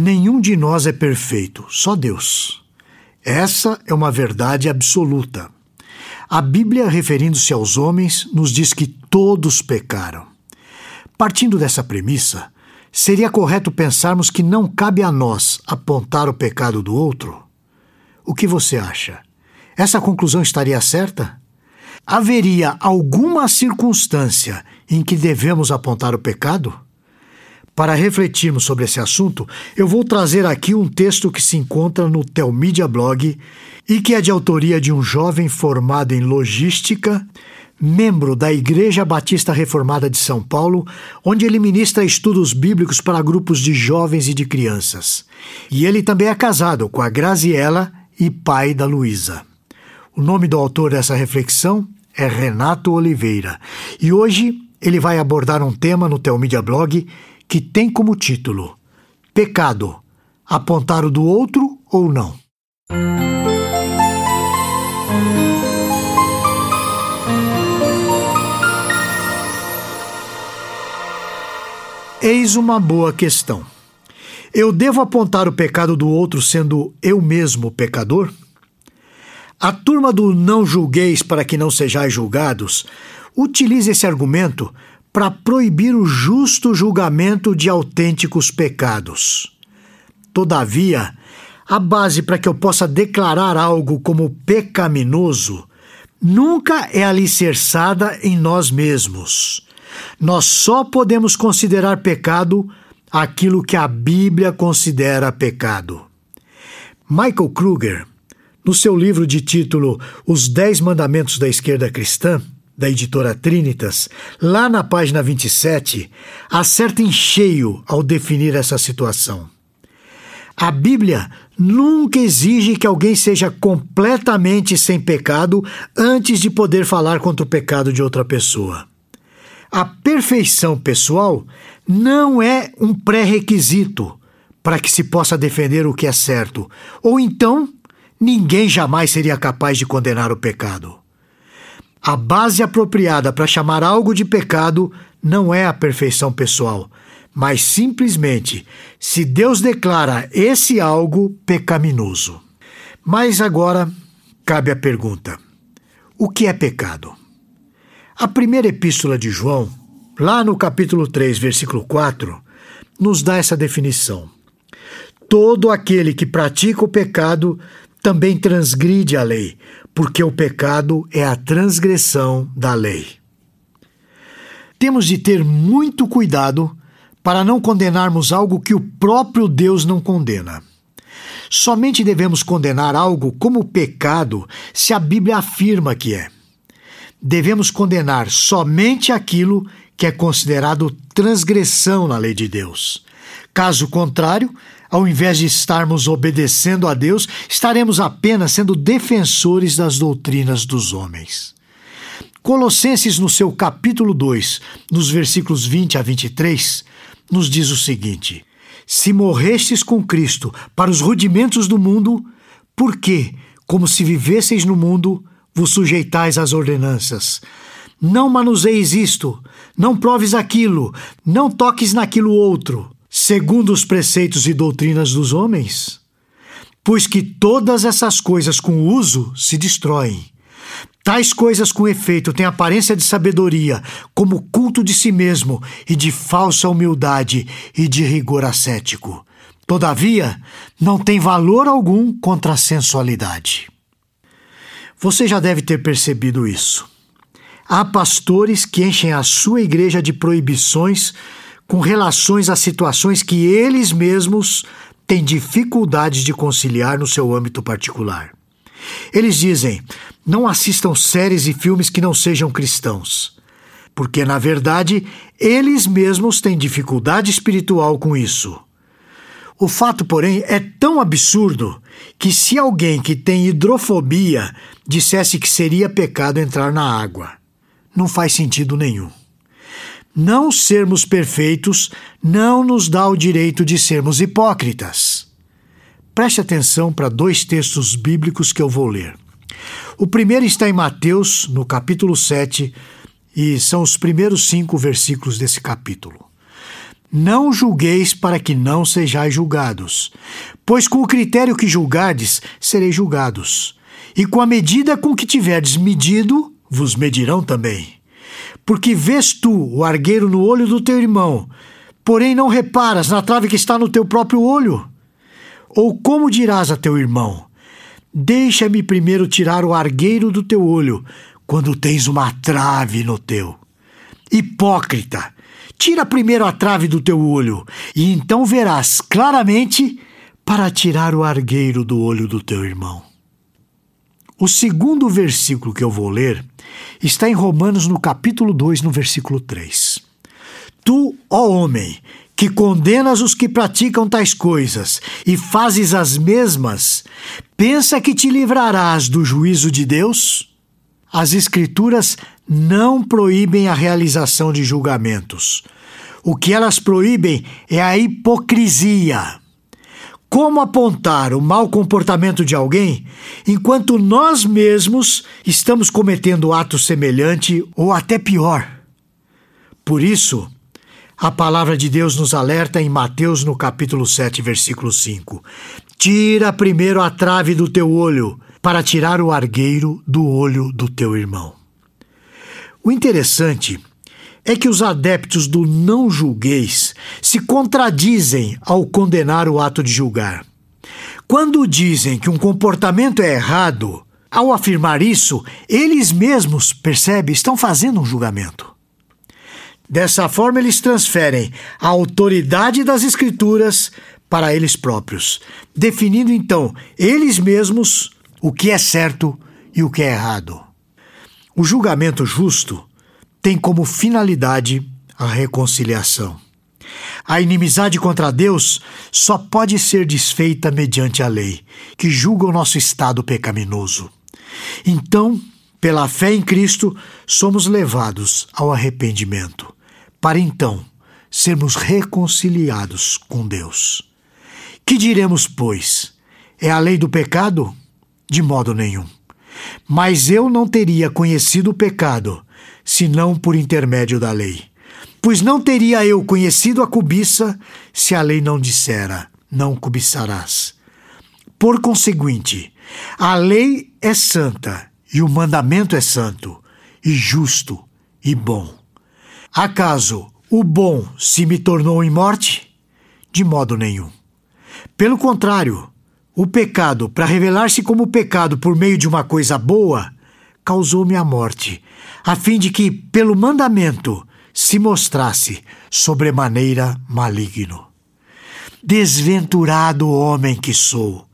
Nenhum de nós é perfeito, só Deus. Essa é uma verdade absoluta. A Bíblia, referindo-se aos homens, nos diz que todos pecaram. Partindo dessa premissa, seria correto pensarmos que não cabe a nós apontar o pecado do outro? O que você acha? Essa conclusão estaria certa? Haveria alguma circunstância em que devemos apontar o pecado? Para refletirmos sobre esse assunto, eu vou trazer aqui um texto que se encontra no Telmídia Blog e que é de autoria de um jovem formado em logística, membro da Igreja Batista Reformada de São Paulo, onde ele ministra estudos bíblicos para grupos de jovens e de crianças. E ele também é casado com a Graziela e pai da Luísa. O nome do autor dessa reflexão é Renato Oliveira. E hoje ele vai abordar um tema no Telmídia Blog que tem como título Pecado, apontar o do outro ou não? Eis uma boa questão. Eu devo apontar o pecado do outro sendo eu mesmo pecador? A turma do não julgueis para que não sejais julgados utiliza esse argumento para proibir o justo julgamento de autênticos pecados. Todavia, a base para que eu possa declarar algo como pecaminoso nunca é alicerçada em nós mesmos. Nós só podemos considerar pecado aquilo que a Bíblia considera pecado. Michael Kruger, no seu livro de título Os Dez Mandamentos da Esquerda Cristã, da editora Trinitas, lá na página 27, acerta em cheio ao definir essa situação. A Bíblia nunca exige que alguém seja completamente sem pecado antes de poder falar contra o pecado de outra pessoa. A perfeição pessoal não é um pré-requisito para que se possa defender o que é certo, ou então ninguém jamais seria capaz de condenar o pecado. A base apropriada para chamar algo de pecado não é a perfeição pessoal, mas simplesmente se Deus declara esse algo pecaminoso. Mas agora cabe a pergunta: o que é pecado? A primeira epístola de João, lá no capítulo 3, versículo 4, nos dá essa definição. Todo aquele que pratica o pecado também transgride a lei, porque o pecado é a transgressão da lei. Temos de ter muito cuidado para não condenarmos algo que o próprio Deus não condena. Somente devemos condenar algo como pecado se a Bíblia afirma que é. Devemos condenar somente aquilo que é considerado transgressão na lei de Deus. Caso contrário, ao invés de estarmos obedecendo a Deus, estaremos apenas sendo defensores das doutrinas dos homens. Colossenses, no seu capítulo 2, nos versículos 20 a 23, nos diz o seguinte: Se morrestes com Cristo para os rudimentos do mundo, por que, como se vivesseis no mundo, vos sujeitais às ordenanças? Não manuseis isto, não proves aquilo, não toques naquilo outro segundo os preceitos e doutrinas dos homens? Pois que todas essas coisas com uso se destroem. Tais coisas com efeito têm aparência de sabedoria, como culto de si mesmo e de falsa humildade e de rigor ascético. Todavia, não tem valor algum contra a sensualidade. Você já deve ter percebido isso. Há pastores que enchem a sua igreja de proibições com relações a situações que eles mesmos têm dificuldades de conciliar no seu âmbito particular. Eles dizem: não assistam séries e filmes que não sejam cristãos, porque, na verdade, eles mesmos têm dificuldade espiritual com isso. O fato, porém, é tão absurdo que, se alguém que tem hidrofobia dissesse que seria pecado entrar na água, não faz sentido nenhum. Não sermos perfeitos não nos dá o direito de sermos hipócritas. Preste atenção para dois textos bíblicos que eu vou ler. O primeiro está em Mateus, no capítulo 7, e são os primeiros cinco versículos desse capítulo. Não julgueis para que não sejais julgados, pois com o critério que julgardes, sereis julgados. E com a medida com que tiverdes medido, vos medirão também. Porque vês tu o argueiro no olho do teu irmão, porém não reparas na trave que está no teu próprio olho? Ou como dirás a teu irmão: Deixa-me primeiro tirar o argueiro do teu olho, quando tens uma trave no teu? Hipócrita! Tira primeiro a trave do teu olho, e então verás claramente para tirar o argueiro do olho do teu irmão. O segundo versículo que eu vou ler está em Romanos, no capítulo 2, no versículo 3. Tu, ó homem, que condenas os que praticam tais coisas e fazes as mesmas, pensa que te livrarás do juízo de Deus? As Escrituras não proíbem a realização de julgamentos. O que elas proíbem é a hipocrisia. Como apontar o mau comportamento de alguém enquanto nós mesmos estamos cometendo ato semelhante ou até pior? Por isso, a palavra de Deus nos alerta em Mateus, no capítulo 7, versículo 5: Tira primeiro a trave do teu olho, para tirar o argueiro do olho do teu irmão. O interessante é que os adeptos do não julgueis se contradizem ao condenar o ato de julgar. Quando dizem que um comportamento é errado, ao afirmar isso, eles mesmos, percebe, estão fazendo um julgamento. Dessa forma, eles transferem a autoridade das Escrituras para eles próprios, definindo então eles mesmos o que é certo e o que é errado. O julgamento justo tem como finalidade a reconciliação. A inimizade contra Deus só pode ser desfeita mediante a lei, que julga o nosso estado pecaminoso. Então, pela fé em Cristo, somos levados ao arrependimento, para então sermos reconciliados com Deus. Que diremos, pois? É a lei do pecado? De modo nenhum. Mas eu não teria conhecido o pecado, senão por intermédio da lei. Pois não teria eu conhecido a cobiça, se a lei não dissera: não cobiçarás. Por conseguinte, a lei é santa e o mandamento é santo, e justo e bom. Acaso o bom se me tornou em morte? De modo nenhum. Pelo contrário, o pecado, para revelar-se como pecado por meio de uma coisa boa, causou-me a morte, a fim de que, pelo mandamento, se mostrasse sobremaneira maligno. Desventurado homem que sou,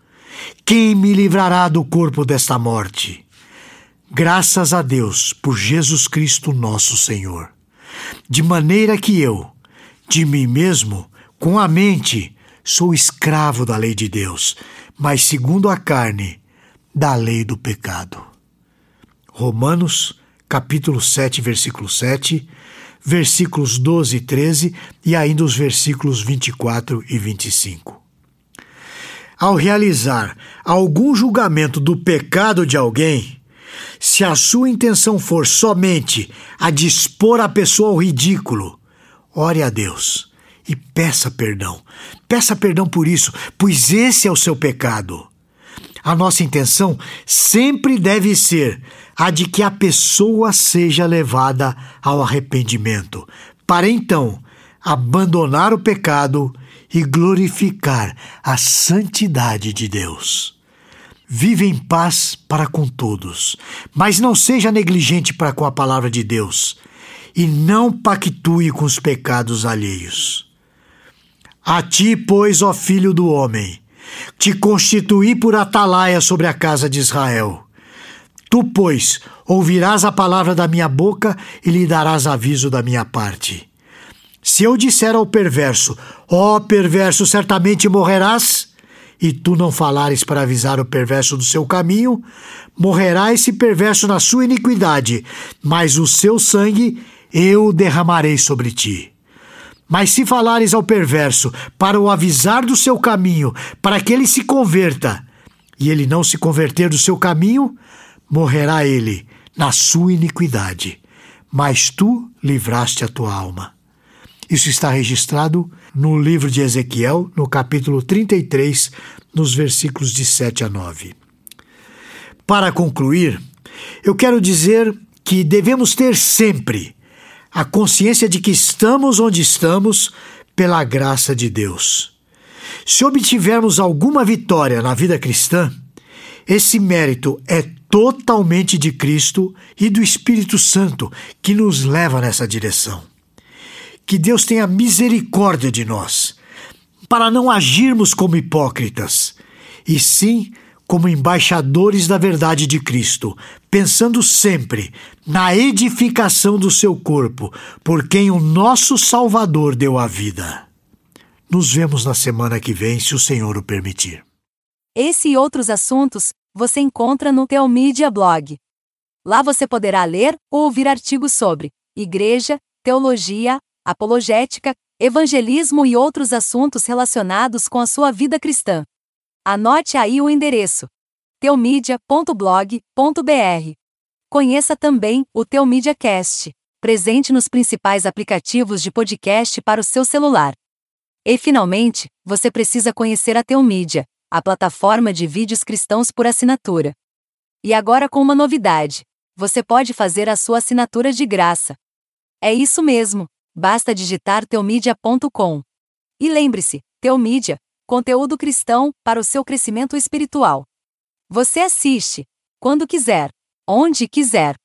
quem me livrará do corpo desta morte? Graças a Deus por Jesus Cristo nosso Senhor. De maneira que eu, de mim mesmo, com a mente, sou escravo da lei de Deus, mas segundo a carne, da lei do pecado. Romanos, capítulo 7, versículo 7, versículos 12 e 13 e ainda os versículos 24 e 25. Ao realizar algum julgamento do pecado de alguém, se a sua intenção for somente a dispor a pessoa ao ridículo, ore a Deus e peça perdão. Peça perdão por isso, pois esse é o seu pecado. A nossa intenção sempre deve ser a de que a pessoa seja levada ao arrependimento, para então abandonar o pecado e glorificar a santidade de Deus. Vive em paz para com todos, mas não seja negligente para com a palavra de Deus e não pactue com os pecados alheios. A ti, pois, ó filho do homem, te constituí por atalaia sobre a casa de Israel. Tu, pois, ouvirás a palavra da minha boca e lhe darás aviso da minha parte. Se eu disser ao perverso, ó perverso, certamente morrerás, e tu não falares para avisar o perverso do seu caminho, morrerá esse perverso na sua iniquidade, mas o seu sangue eu derramarei sobre ti. Mas se falares ao perverso para o avisar do seu caminho, para que ele se converta, e ele não se converter do seu caminho, morrerá ele na sua iniquidade. Mas tu livraste a tua alma. Isso está registrado no livro de Ezequiel, no capítulo 33, nos versículos de 7 a 9. Para concluir, eu quero dizer que devemos ter sempre a consciência de que estamos onde estamos pela graça de Deus. Se obtivermos alguma vitória na vida cristã, esse mérito é totalmente de Cristo e do Espírito Santo que nos leva nessa direção. Que Deus tenha misericórdia de nós, para não agirmos como hipócritas, e sim como embaixadores da verdade de Cristo, pensando sempre na edificação do seu corpo, por quem o nosso Salvador deu a vida. Nos vemos na semana que vem, se o Senhor o permitir. Esse e outros assuntos você encontra no Teomídia Blog. Lá você poderá ler ou ouvir artigos sobre igreja, teologia, apologética, evangelismo e outros assuntos relacionados com a sua vida cristã. Anote aí o endereço: teomídia.blog.br. Conheça também o Teomídia Cast, presente nos principais aplicativos de podcast para o seu celular. E finalmente, você precisa conhecer a Teomídia, a plataforma de vídeos cristãos por assinatura. E agora com uma novidade: você pode fazer a sua assinatura de graça. É isso mesmo, basta digitar teomídia.com. E lembre-se, Teomídia Conteúdo cristão para o seu crescimento espiritual. Você assiste, quando quiser, onde quiser